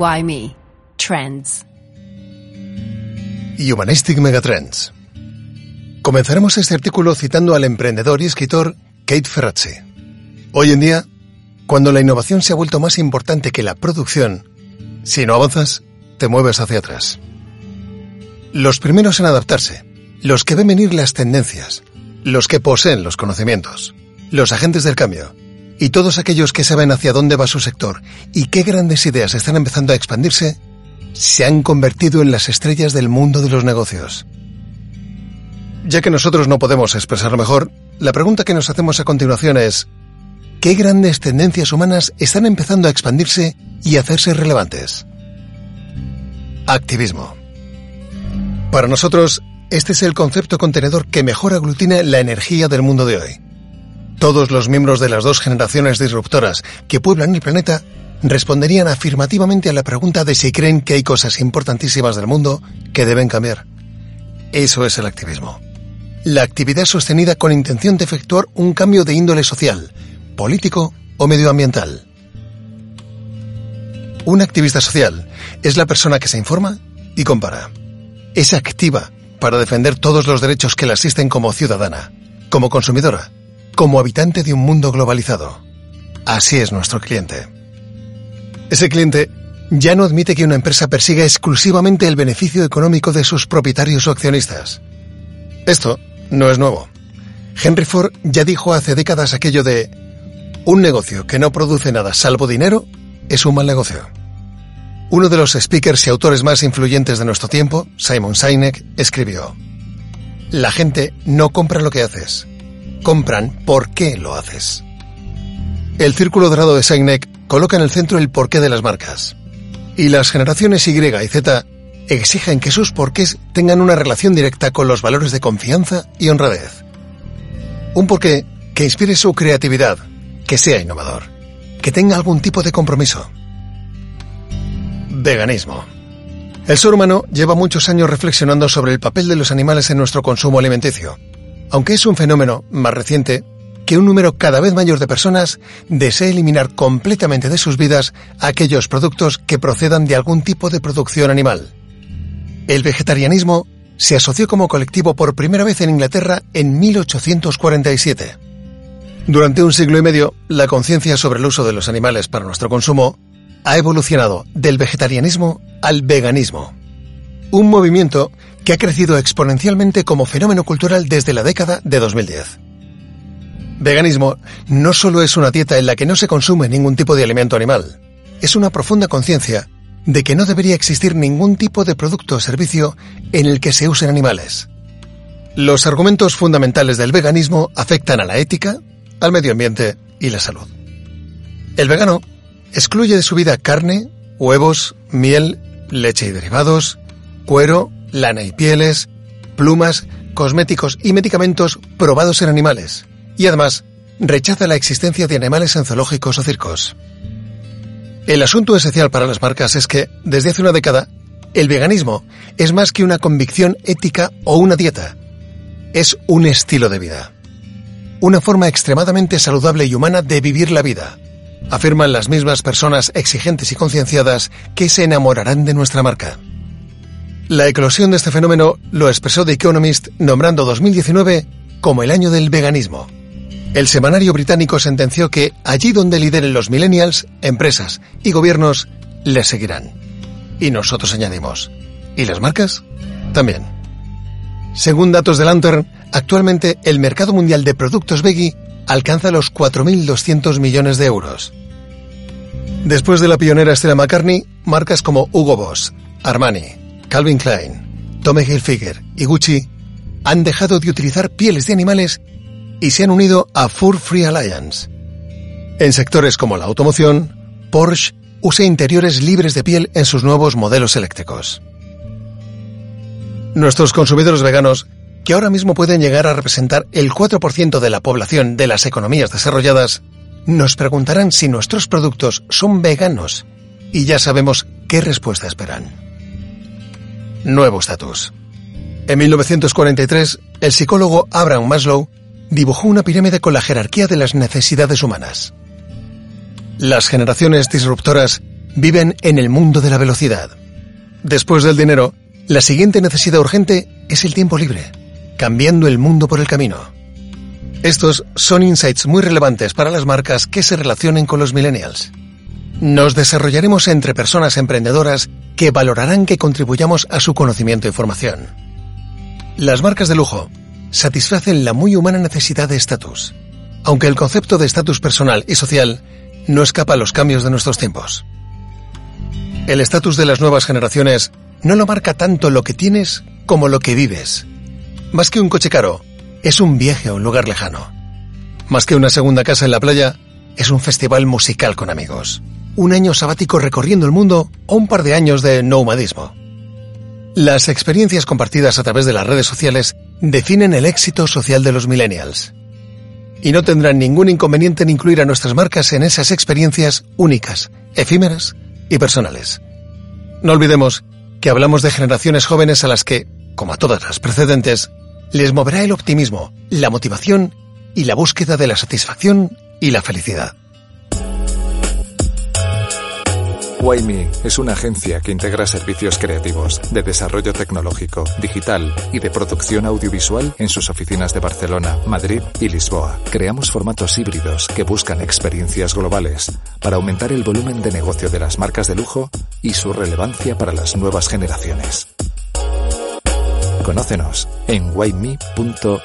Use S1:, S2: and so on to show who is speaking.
S1: Why Me? Trends.
S2: Humanistic Megatrends. Comenzaremos este artículo citando al emprendedor y escritor Kate Ferrazzi. Hoy en día, cuando la innovación se ha vuelto más importante que la producción, si no avanzas, te mueves hacia atrás. Los primeros en adaptarse, los que ven venir las tendencias, los que poseen los conocimientos, los agentes del cambio y todos aquellos que saben hacia dónde va su sector y qué grandes ideas están empezando a expandirse, se han convertido en las estrellas del mundo de los negocios. Ya que nosotros no podemos expresarlo mejor, la pregunta que nos hacemos a continuación es, ¿qué grandes tendencias humanas están empezando a expandirse y hacerse relevantes? Activismo. Para nosotros, este es el concepto contenedor que mejor aglutina la energía del mundo de hoy. Todos los miembros de las dos generaciones disruptoras que pueblan el planeta responderían afirmativamente a la pregunta de si creen que hay cosas importantísimas del mundo que deben cambiar. Eso es el activismo. La actividad sostenida con intención de efectuar un cambio de índole social, político o medioambiental. Un activista social es la persona que se informa y compara es activa para defender todos los derechos que la asisten como ciudadana, como consumidora, como habitante de un mundo globalizado. Así es nuestro cliente. Ese cliente ya no admite que una empresa persiga exclusivamente el beneficio económico de sus propietarios o accionistas. Esto no es nuevo. Henry Ford ya dijo hace décadas aquello de un negocio que no produce nada salvo dinero es un mal negocio. Uno de los speakers y autores más influyentes de nuestro tiempo, Simon Sinek, escribió, La gente no compra lo que haces, compran por qué lo haces. El círculo dorado de Sinek coloca en el centro el porqué de las marcas. Y las generaciones Y y Z exigen que sus porqués tengan una relación directa con los valores de confianza y honradez. Un porqué que inspire su creatividad, que sea innovador, que tenga algún tipo de compromiso. Veganismo. El ser humano lleva muchos años reflexionando sobre el papel de los animales en nuestro consumo alimenticio, aunque es un fenómeno más reciente que un número cada vez mayor de personas desee eliminar completamente de sus vidas aquellos productos que procedan de algún tipo de producción animal. El vegetarianismo se asoció como colectivo por primera vez en Inglaterra en 1847. Durante un siglo y medio, la conciencia sobre el uso de los animales para nuestro consumo ha evolucionado del vegetarianismo al veganismo. Un movimiento que ha crecido exponencialmente como fenómeno cultural desde la década de 2010. Veganismo no solo es una dieta en la que no se consume ningún tipo de alimento animal, es una profunda conciencia de que no debería existir ningún tipo de producto o servicio en el que se usen animales. Los argumentos fundamentales del veganismo afectan a la ética, al medio ambiente y la salud. El vegano Excluye de su vida carne, huevos, miel, leche y derivados, cuero, lana y pieles, plumas, cosméticos y medicamentos probados en animales. Y además, rechaza la existencia de animales en zoológicos o circos. El asunto esencial para las marcas es que, desde hace una década, el veganismo es más que una convicción ética o una dieta. Es un estilo de vida. Una forma extremadamente saludable y humana de vivir la vida afirman las mismas personas exigentes y concienciadas que se enamorarán de nuestra marca. La eclosión de este fenómeno lo expresó The Economist nombrando 2019 como el año del veganismo. El semanario británico sentenció que allí donde lideren los millennials, empresas y gobiernos les seguirán. Y nosotros añadimos, ¿y las marcas? También. Según datos de Lantern, actualmente el mercado mundial de productos veggie alcanza los 4.200 millones de euros. Después de la pionera Stella McCartney, marcas como Hugo Boss, Armani, Calvin Klein, Tommy Hilfiger y Gucci han dejado de utilizar pieles de animales y se han unido a Fur Free Alliance. En sectores como la automoción, Porsche usa interiores libres de piel en sus nuevos modelos eléctricos. Nuestros consumidores veganos que ahora mismo pueden llegar a representar el 4% de la población de las economías desarrolladas, nos preguntarán si nuestros productos son veganos y ya sabemos qué respuesta esperan. Nuevo estatus. En 1943, el psicólogo Abraham Maslow dibujó una pirámide con la jerarquía de las necesidades humanas. Las generaciones disruptoras viven en el mundo de la velocidad. Después del dinero, la siguiente necesidad urgente es el tiempo libre, cambiando el mundo por el camino. Estos son insights muy relevantes para las marcas que se relacionen con los millennials. Nos desarrollaremos entre personas emprendedoras que valorarán que contribuyamos a su conocimiento y formación. Las marcas de lujo satisfacen la muy humana necesidad de estatus, aunque el concepto de estatus personal y social no escapa a los cambios de nuestros tiempos. El estatus de las nuevas generaciones no lo marca tanto lo que tienes como lo que vives. Más que un coche caro, es un viaje a un lugar lejano. Más que una segunda casa en la playa, es un festival musical con amigos. Un año sabático recorriendo el mundo o un par de años de nomadismo. Las experiencias compartidas a través de las redes sociales definen el éxito social de los millennials. Y no tendrán ningún inconveniente en incluir a nuestras marcas en esas experiencias únicas, efímeras y personales. No olvidemos que hablamos de generaciones jóvenes a las que, como a todas las precedentes, les moverá el optimismo, la motivación y la búsqueda de la satisfacción y la felicidad.
S3: Wayme es una agencia que integra servicios creativos, de desarrollo tecnológico, digital y de producción audiovisual en sus oficinas de Barcelona, Madrid y Lisboa. Creamos formatos híbridos que buscan experiencias globales para aumentar el volumen de negocio de las marcas de lujo y su relevancia para las nuevas generaciones. Conócenos en wayme.eu.